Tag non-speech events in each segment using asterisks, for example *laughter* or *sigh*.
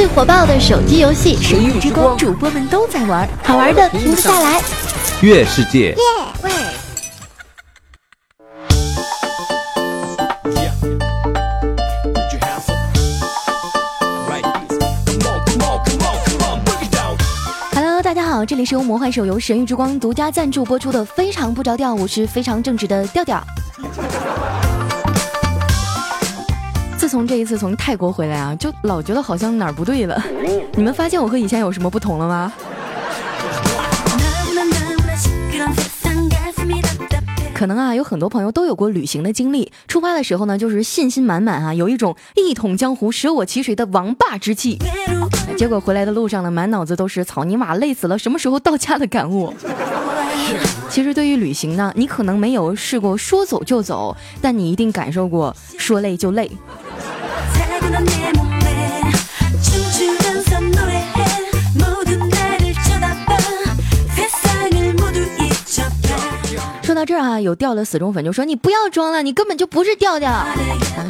最火爆的手机游戏《神域之光》，主播们都在玩，好玩的停不下来。月世界。喂。Hello，大家好，这里是由魔幻手游《神域之光》独家赞助播出的《非常不着调》，我是非常正直的调调。自从这一次从泰国回来啊，就老觉得好像哪儿不对了。你们发现我和以前有什么不同了吗？可能啊，有很多朋友都有过旅行的经历。出发的时候呢，就是信心满满啊，有一种一统江湖、舍我其谁的王霸之气。结果回来的路上呢，满脑子都是草泥马，累死了，什么时候到家的感悟。其实对于旅行呢，你可能没有试过说走就走，但你一定感受过说累就累。说到这儿啊，有调的死忠粉就说：“你不要装了，你根本就不是调调。”啊，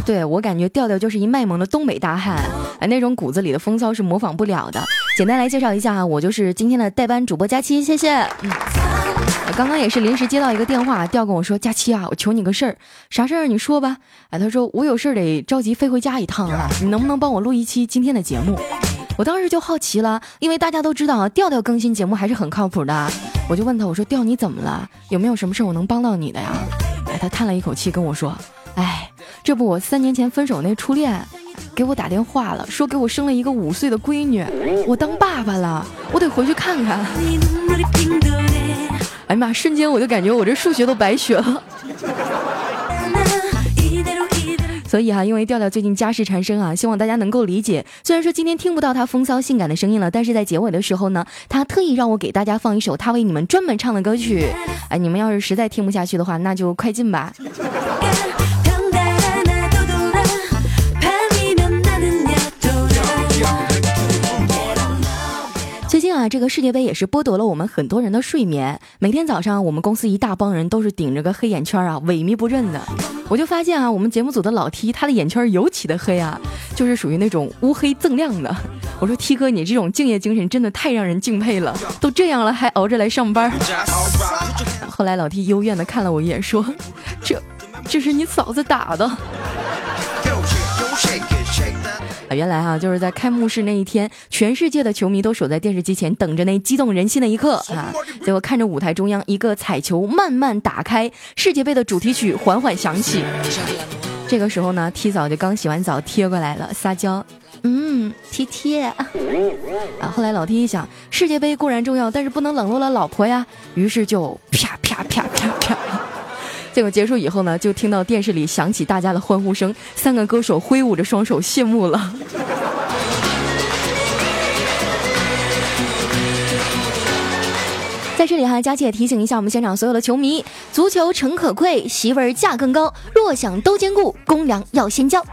对我感觉调调就是一卖萌的东北大汉，哎，那种骨子里的风骚是模仿不了的。简单来介绍一下啊，我就是今天的代班主播佳期，谢谢。刚刚也是临时接到一个电话，调跟我说：“佳期啊，我求你个事儿，啥事儿你说吧。”哎，他说我有事儿得着急飞回家一趟啊，*laughs* 你能不能帮我录一期今天的节目？我当时就好奇了，因为大家都知道啊，调调更新节目还是很靠谱的。我就问他，我说调你怎么了？有没有什么事儿我能帮到你的呀？哎，他叹了一口气跟我说：“哎，这不我三年前分手那初恋，给我打电话了，说给我生了一个五岁的闺女，我当爸爸了，我得回去看看。”哎呀妈！瞬间我就感觉我这数学都白学了。所以哈，因为调调最近家事缠身啊，希望大家能够理解。虽然说今天听不到他风骚性感的声音了，但是在结尾的时候呢，他特意让我给大家放一首他为你们专门唱的歌曲。哎，你们要是实在听不下去的话，那就快进吧。这个世界杯也是剥夺了我们很多人的睡眠。每天早上，我们公司一大帮人都是顶着个黑眼圈啊，萎靡不振的。我就发现啊，我们节目组的老 T，他的眼圈尤其的黑啊，就是属于那种乌黑锃亮的。我说 T 哥，你这种敬业精神真的太让人敬佩了，都这样了还熬着来上班。后来老 T 幽怨的看了我一眼，说：“这，这是你嫂子打的。”原来哈就是在开幕式那一天，全世界的球迷都守在电视机前，等着那激动人心的一刻啊！结果看着舞台中央一个彩球慢慢打开，世界杯的主题曲缓缓响起。这个时候呢，T 早就刚洗完澡贴过来了，撒娇，嗯，贴贴。*laughs* 啊，后来老 T 一想，世界杯固然重要，但是不能冷落了老婆呀，于是就啪啪啪啪啪。结果结束以后呢，就听到电视里响起大家的欢呼声，三个歌手挥舞着双手谢幕了。*laughs* 在这里哈，佳琪也提醒一下我们现场所有的球迷：足球诚可贵，媳妇儿价更高，若想都兼顾，公粮要先交。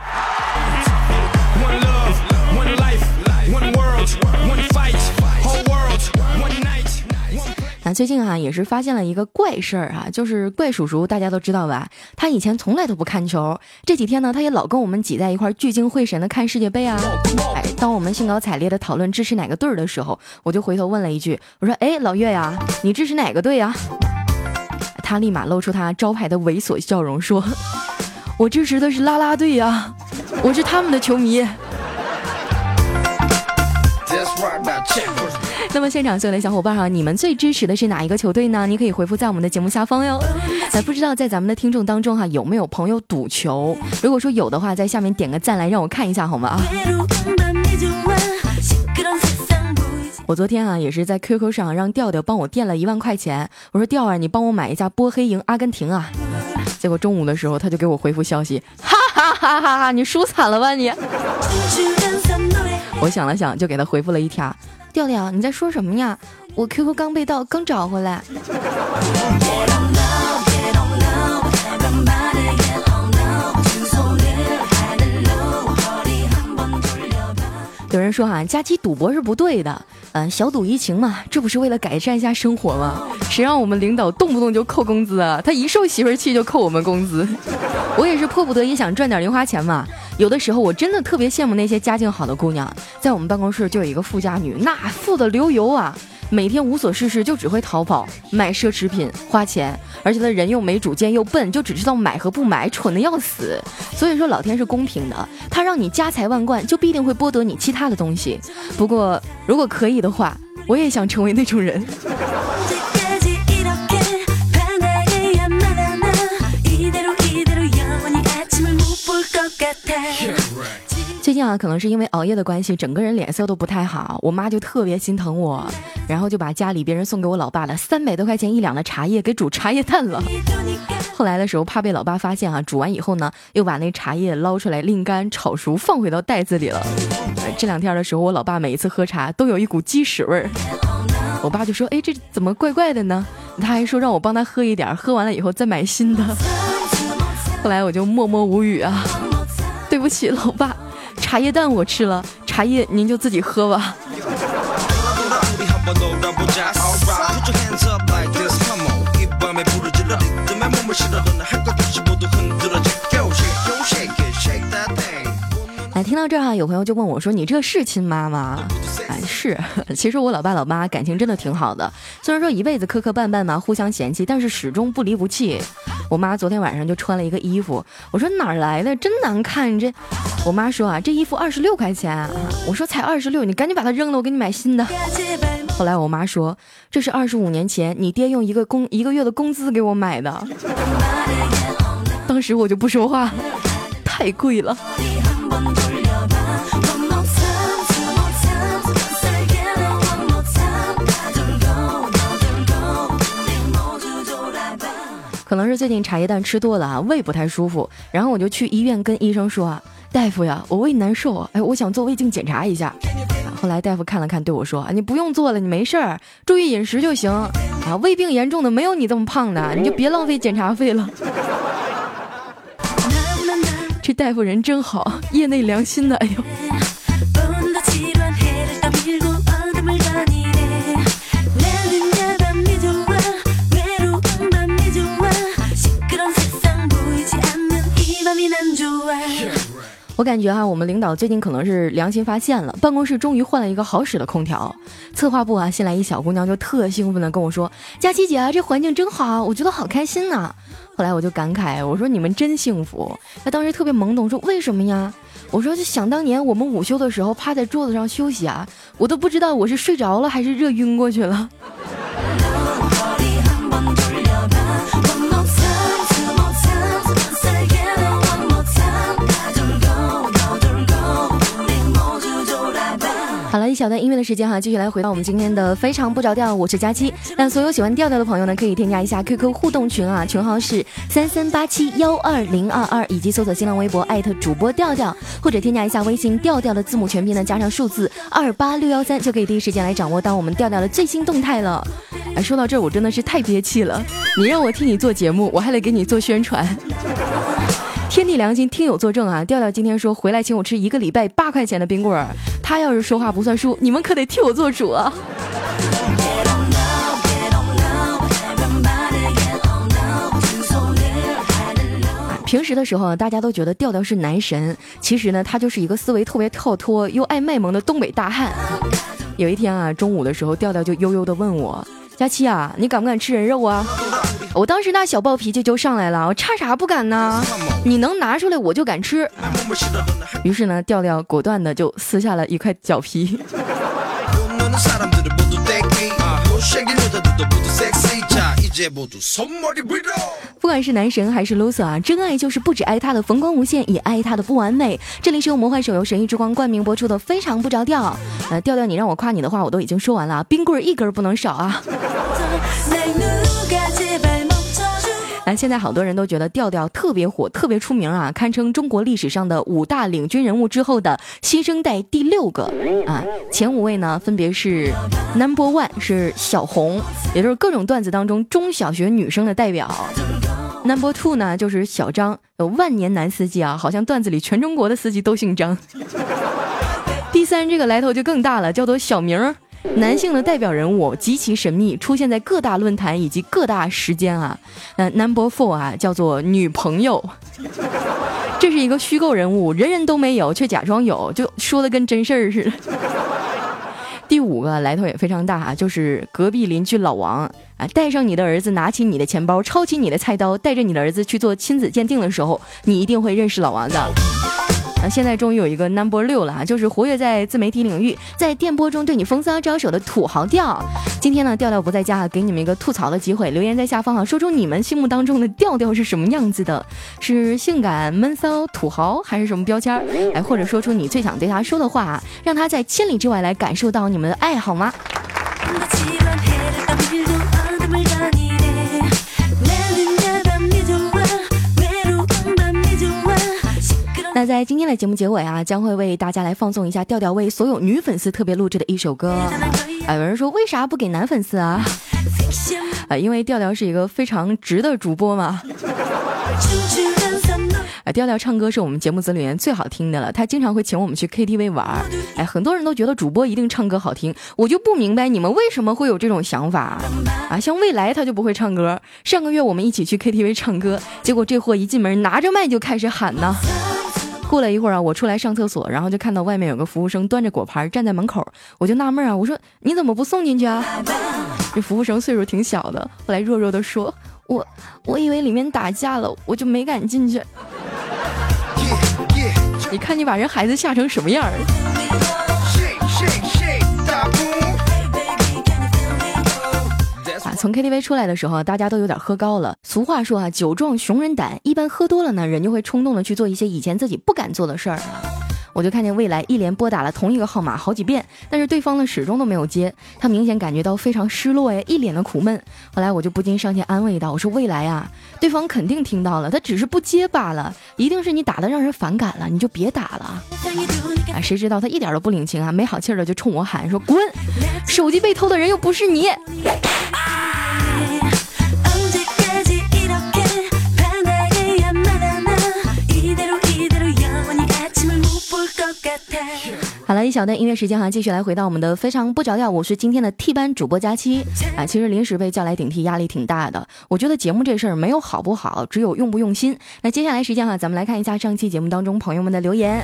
最近啊，也是发现了一个怪事儿哈，就是怪叔叔，大家都知道吧？他以前从来都不看球，这几天呢，他也老跟我们挤在一块儿，聚精会神的看世界杯啊。哎，当我们兴高采烈的讨论支持哪个队儿的时候，我就回头问了一句，我说：“哎，老岳呀，你支持哪个队呀？”他立马露出他招牌的猥琐笑容，说：“我支持的是啦啦队呀，我是他们的球迷。” *laughs* 那么现场所有的小伙伴哈，你们最支持的是哪一个球队呢？你可以回复在我们的节目下方哟。那不知道在咱们的听众当中哈，有没有朋友赌球？如果说有的话，在下面点个赞来让我看一下好吗？啊！我昨天啊也是在 QQ 上让调调帮我垫了一万块钱，我说调啊你帮我买一下波黑赢阿根廷啊。结果中午的时候他就给我回复消息，哈哈哈哈哈，你输惨了吧你！我想了想，就给他回复了一条。调调，你在说什么呀？我 QQ 刚被盗，刚找回来。*laughs* 有人说哈，假期赌博是不对的，嗯，小赌怡情嘛，这不是为了改善一下生活吗？谁让我们领导动不动就扣工资啊？他一受媳妇气就扣我们工资。我也是迫不得已想赚点零花钱嘛。有的时候我真的特别羡慕那些家境好的姑娘，在我们办公室就有一个富家女，那富的流油啊。每天无所事事，就只会淘宝买奢侈品花钱，而且他人又没主见又笨，就只知道买和不买，蠢的要死。所以说老天是公平的，他让你家财万贯，就必定会剥夺你其他的东西。不过如果可以的话，我也想成为那种人。最近啊，可能是因为熬夜的关系，整个人脸色都不太好。我妈就特别心疼我，然后就把家里别人送给我老爸的三百多块钱一两的茶叶给煮茶叶蛋了。后来的时候，怕被老爸发现啊，煮完以后呢，又把那茶叶捞出来沥干、炒熟，放回到袋子里了。这两天的时候，我老爸每一次喝茶都有一股鸡屎味儿。我爸就说：“哎，这怎么怪怪的呢？”他还说让我帮他喝一点，喝完了以后再买新的。*laughs* 后来我就默默无语啊，对不起，老爸。茶叶蛋我吃了，茶叶您就自己喝吧。哎，听到这儿哈，有朋友就问我说：“你这是亲妈吗？”哎，是。其实我老爸老妈感情真的挺好的，虽然说一辈子磕磕绊绊嘛，互相嫌弃，但是始终不离不弃。我妈昨天晚上就穿了一个衣服，我说哪儿来的，真难看。这，我妈说啊，这衣服二十六块钱。我说才二十六，你赶紧把它扔了，我给你买新的。*laughs* 后来我妈说，这是二十五年前你爹用一个工一个月的工资给我买的。当时我就不说话，太贵了。可能是最近茶叶蛋吃多了啊，胃不太舒服，然后我就去医院跟医生说啊，大夫呀，我胃难受，哎，我想做胃镜检查一下。后来大夫看了看，对我说啊，你不用做了，你没事儿，注意饮食就行啊。胃病严重的没有你这么胖的，你就别浪费检查费了。这大夫人真好，业内良心的，哎呦。我感觉哈，我们领导最近可能是良心发现了，办公室终于换了一个好使的空调。策划部啊，新来一小姑娘就特兴奋的跟我说：“佳琪姐，这环境真好，我觉得好开心呐。”后来我就感慨，我说：“你们真幸福。”她当时特别懵懂，说：“为什么呀？”我说：“就想当年我们午休的时候趴在桌子上休息啊，我都不知道我是睡着了还是热晕过去了。”好了，一小段音乐的时间哈，继续来回到我们今天的非常不着调，我是佳期。那所有喜欢调调的朋友呢，可以添加一下 QQ 互动群啊，群号是三三八七幺二零二二，以及搜索新浪微博艾特主播调调，或者添加一下微信调调的字母全拼呢，加上数字二八六幺三，就可以第一时间来掌握到我们调调的最新动态了。哎，说到这儿，我真的是太憋气了，你让我替你做节目，我还得给你做宣传。天地良心，听友作证啊！调调今天说回来请我吃一个礼拜八块钱的冰棍儿，他要是说话不算数，你们可得替我做主啊！平时的时候，大家都觉得调调是男神，其实呢，他就是一个思维特别跳脱又爱卖萌的东北大汉。有一天啊，中午的时候，调调就悠悠的问我：“佳期啊，你敢不敢吃人肉啊？”我当时那小暴脾气就上来了，我差啥不敢呢？你能拿出来我就敢吃。于是呢，调调果断的就撕下了一块脚皮。*laughs* 不管是男神还是 loser 啊，真爱就是不止爱他的风光无限，也爱他的不完美。这里是由魔幻手游《神域之光》冠名播出的，非常不着调。呃，调调，你让我夸你的话我都已经说完了，冰棍一根不能少啊。*laughs* 咱现在好多人都觉得调调特别火，特别出名啊，堪称中国历史上的五大领军人物之后的新生代第六个啊。前五位呢，分别是 Number One 是小红，也就是各种段子当中中小学女生的代表。Number Two 呢就是小张，万年男司机啊，好像段子里全中国的司机都姓张。*laughs* 第三这个来头就更大了，叫做小明，男性的代表人物，极其神秘，出现在各大论坛以及各大时间啊。呃，Number Four 啊，叫做女朋友，这是一个虚构人物，人人都没有，却假装有，就说的跟真事儿似的。第五个来头也非常大啊，就是隔壁邻居老王啊，带上你的儿子，拿起你的钱包，抄起你的菜刀，带着你的儿子去做亲子鉴定的时候，你一定会认识老王的。那，现在终于有一个 number 六了啊，就是活跃在自媒体领域，在电波中对你风骚招手的土豪调。今天呢，调调不在家，给你们一个吐槽的机会，留言在下方啊，说出你们心目当中的调调是什么样子的，是性感、闷骚、土豪，还是什么标签？哎，或者说出你最想对他说的话，让他在千里之外来感受到你们的爱好吗？那在今天的节目结尾啊，将会为大家来放送一下调调为所有女粉丝特别录制的一首歌。啊，*laughs* 有人说为啥不给男粉丝啊？啊，*laughs* 因为调调是一个非常直的主播嘛。啊，*laughs* 调调唱歌是我们节目组里面最好听的了，他经常会请我们去 KTV 玩。哎，很多人都觉得主播一定唱歌好听，我就不明白你们为什么会有这种想法啊？像未来他就不会唱歌，上个月我们一起去 KTV 唱歌，结果这货一进门拿着麦就开始喊呢。过了一会儿啊，我出来上厕所，然后就看到外面有个服务生端着果盘站在门口，我就纳闷啊，我说你怎么不送进去啊？这服务生岁数挺小的，后来弱弱的说，我我以为里面打架了，我就没敢进去。你看你把人孩子吓成什么样儿？从 KTV 出来的时候，大家都有点喝高了。俗话说啊，酒壮熊人胆，一般喝多了呢，人就会冲动的去做一些以前自己不敢做的事儿啊。我就看见未来一连拨打了同一个号码好几遍，但是对方呢始终都没有接，他明显感觉到非常失落呀，一脸的苦闷。后来我就不禁上前安慰道：“我说未来啊，对方肯定听到了，他只是不接罢了，一定是你打的让人反感了，你就别打了。”啊，谁知道他一点都不领情啊，没好气的就冲我喊说：“滚！手机被偷的人又不是你。”好了，一小段音乐时间哈，继续来回到我们的非常不着调。我是今天的替班主播佳期啊，其实临时被叫来顶替，压力挺大的。我觉得节目这事儿没有好不好，只有用不用心。那接下来时间哈，咱们来看一下上期节目当中朋友们的留言。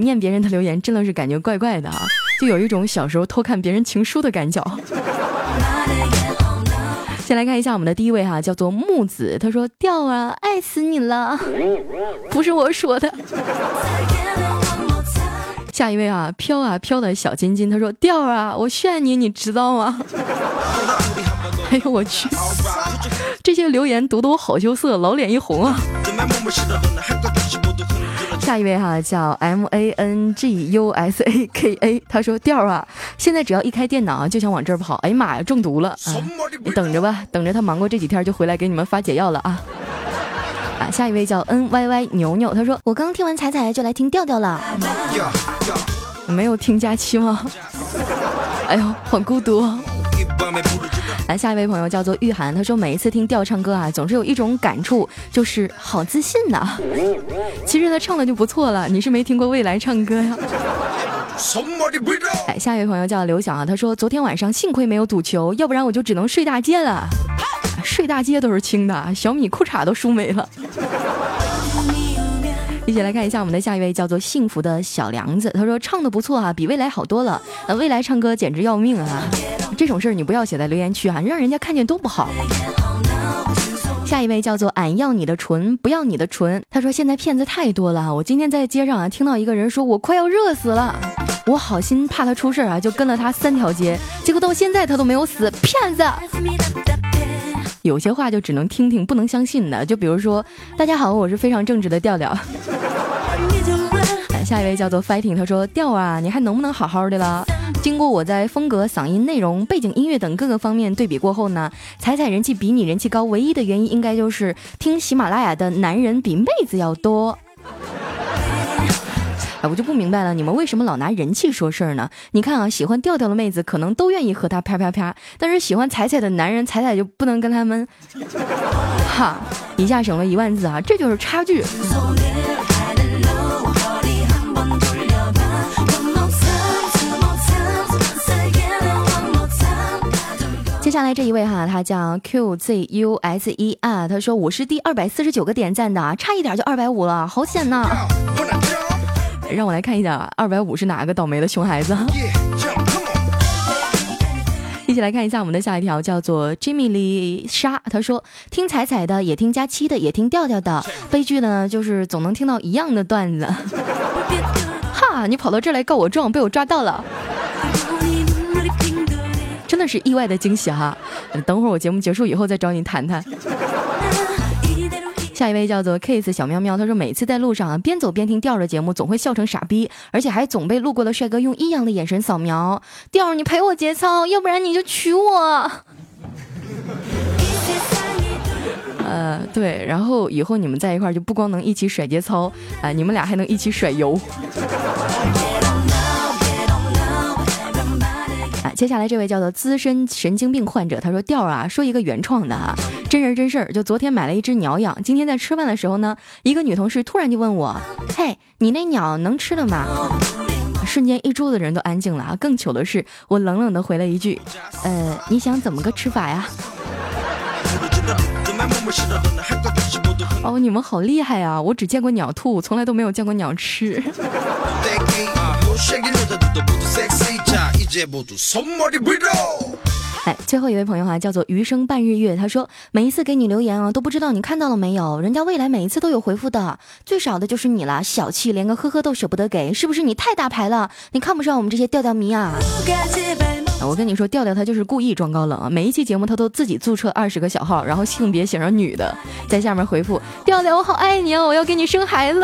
念别人的留言真的是感觉怪怪的啊，就有一种小时候偷看别人情书的感觉。先来看一下我们的第一位哈，叫做木子，他说：“调啊，爱死你了，不是我说的。”下一位啊，飘啊飘的小金金，他说：“调啊，我炫你，你知道吗？” *laughs* 哎呦我去，这些留言读得我好羞涩，老脸一红啊。下一位哈叫 M A N G U S A K A，他说调啊，现在只要一开电脑就想往这儿跑，哎呀妈呀，中毒了啊！你等着吧，等着他忙过这几天就回来给你们发解药了啊！啊，下一位叫 N Y Y 牛牛，他说我刚听完彩彩就来听调调了，没有听假期吗？*laughs* 哎呦，好孤独。来，下一位朋友叫做玉涵，他说每一次听调唱歌啊，总是有一种感触，就是好自信呐。其实他唱的就不错了，你是没听过未来唱歌呀？哎，下一位朋友叫刘晓啊，他说昨天晚上幸亏没有赌球，要不然我就只能睡大街了。睡大街都是轻的，小米裤衩都输没了。*laughs* 一起来看一下我们的下一位，叫做幸福的小梁子。他说唱的不错啊，比未来好多了。呃，未来唱歌简直要命啊！这种事儿你不要写在留言区啊，让人家看见多不好。下一位叫做俺要你的唇，不要你的唇。他说现在骗子太多了，我今天在街上啊听到一个人说我快要热死了，我好心怕他出事啊，就跟了他三条街，结果到现在他都没有死，骗子。有些话就只能听听，不能相信的。就比如说，大家好，我是非常正直的调调。*laughs* 下一位叫做 Fighting，他说调啊，你还能不能好好的了？经过我在风格、嗓音、内容、背景音乐等各个方面对比过后呢，彩彩人气比你人气高，唯一的原因应该就是听喜马拉雅的男人比妹子要多。哎，我就不明白了，你们为什么老拿人气说事儿呢？你看啊，喜欢调调的妹子可能都愿意和他啪啪啪，但是喜欢彩彩的男人，彩彩就不能跟他们。哈，一下省了一万字啊，这就是差距。接下来这一位哈，他叫 QZUSER 他说我是第二百四十九个点赞的，差一点就二百五了，好险呐。让我来看一下，二百五是哪个倒霉的熊孩子？一起来看一下我们的下一条，叫做 Jimmy 李莎。他说：“听彩彩的，也听佳期的，也听调调的。悲剧呢，就是总能听到一样的段子。哈，你跑到这儿来告我状，被我抓到了，真的是意外的惊喜哈。等会儿我节目结束以后再找你谈谈。”下一位叫做 Case 小喵喵，他说每次在路上啊，边走边听调的节目，总会笑成傻逼，而且还总被路过的帅哥用异样的眼神扫描。调，你陪我节操，要不然你就娶我。*laughs* 呃，对，然后以后你们在一块儿就不光能一起甩节操，啊，你们俩还能一起甩油。接下来这位叫做资深神经病患者，他说调啊，说一个原创的啊，真人真事儿。就昨天买了一只鸟养，今天在吃饭的时候呢，一个女同事突然就问我，嘿，你那鸟能吃了吗？瞬间一桌子人都安静了啊。更糗的是，我冷冷的回了一句，呃，你想怎么个吃法呀？哦，你们好厉害啊！我只见过鸟吐，从来都没有见过鸟吃。哎，最后一位朋友哈，叫做余生半日月，他说每一次给你留言啊，都不知道你看到了没有，人家未来每一次都有回复的，最少的就是你了，小气，连个呵呵都舍不得给，是不是你太大牌了？你看不上我们这些调调迷啊？我跟你说，调调他就是故意装高冷啊，每一期节目他都自己注册二十个小号，然后性别写上女的，在下面回复调调我好爱你啊，我要给你生孩子。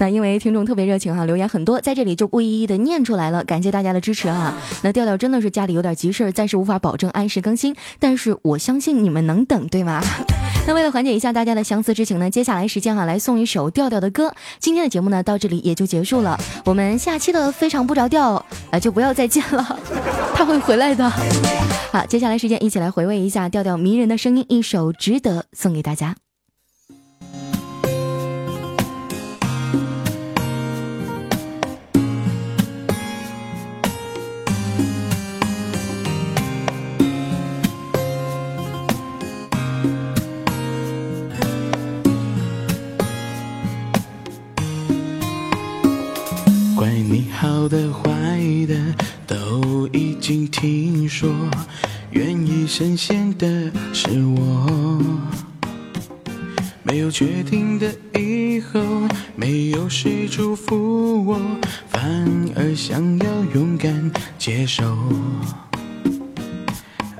那因为听众特别热情哈，留言很多，在这里就不一一的念出来了，感谢大家的支持啊。那调调真的是家里有点急事儿，暂时无法保证按时更新，但是我相信你们能等，对吗？*laughs* 那为了缓解一下大家的相思之情呢，接下来时间哈来送一首调调的歌。今天的节目呢到这里也就结束了，我们下期的非常不着调啊就不要再见了，*laughs* 他会回来的。好，接下来时间一起来回味一下调调迷人的声音，一首值得送给大家。好的坏的都已经听说，愿意深陷的是我。没有确定的以后，没有谁祝福我，反而想要勇敢接受。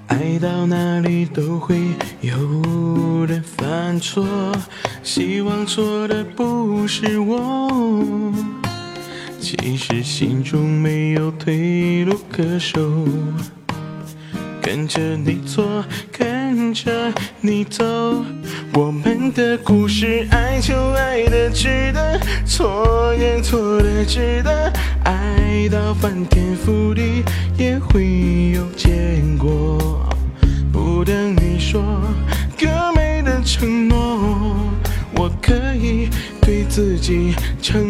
爱到哪里都会有人犯错，希望错的不是我。其实心中没有退路可守，跟着你错，跟着你走，我们的故事，爱就爱的值得，错也错的值得，爱到翻天覆地也会有结果。不等你说更美的承诺，我可以对自己承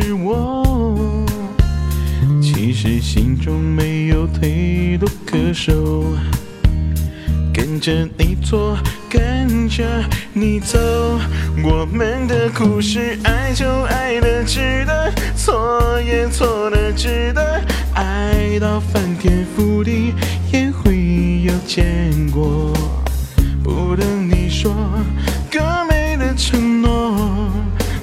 是我。其实心中没有退路可守。跟着你做，跟着你走。我们的故事，爱就爱的值得，错也错的值得。爱到翻天覆地，也会有结果。不等你说更美的承诺，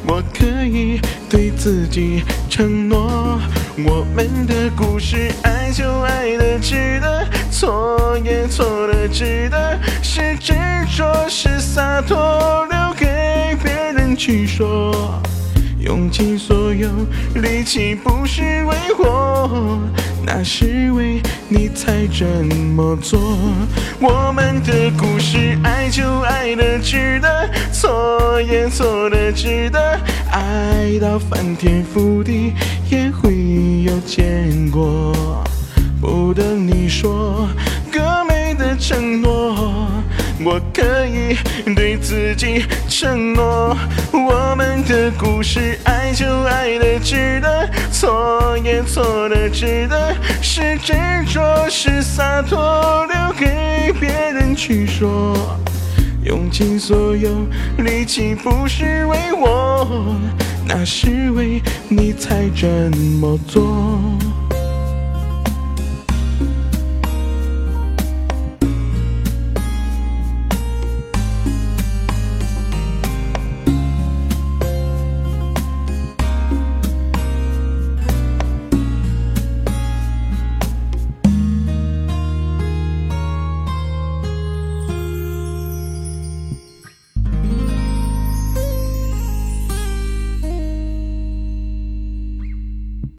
我可以对自己承诺。我们的故事，爱就爱的值得，错也错的值得，是执着是洒脱，留给别人去说。用尽所有力气，不是为我，那是为你才这么做。我们的故事，爱就爱的值得，错也错的值得，爱到翻天覆地也会有结果。不等你说更美的承诺。我可以对自己承诺，我们的故事，爱就爱的值得，错也错的值得，是执着是洒脱，留给别人去说。用尽所有力气，不是为我，那是为你才这么做。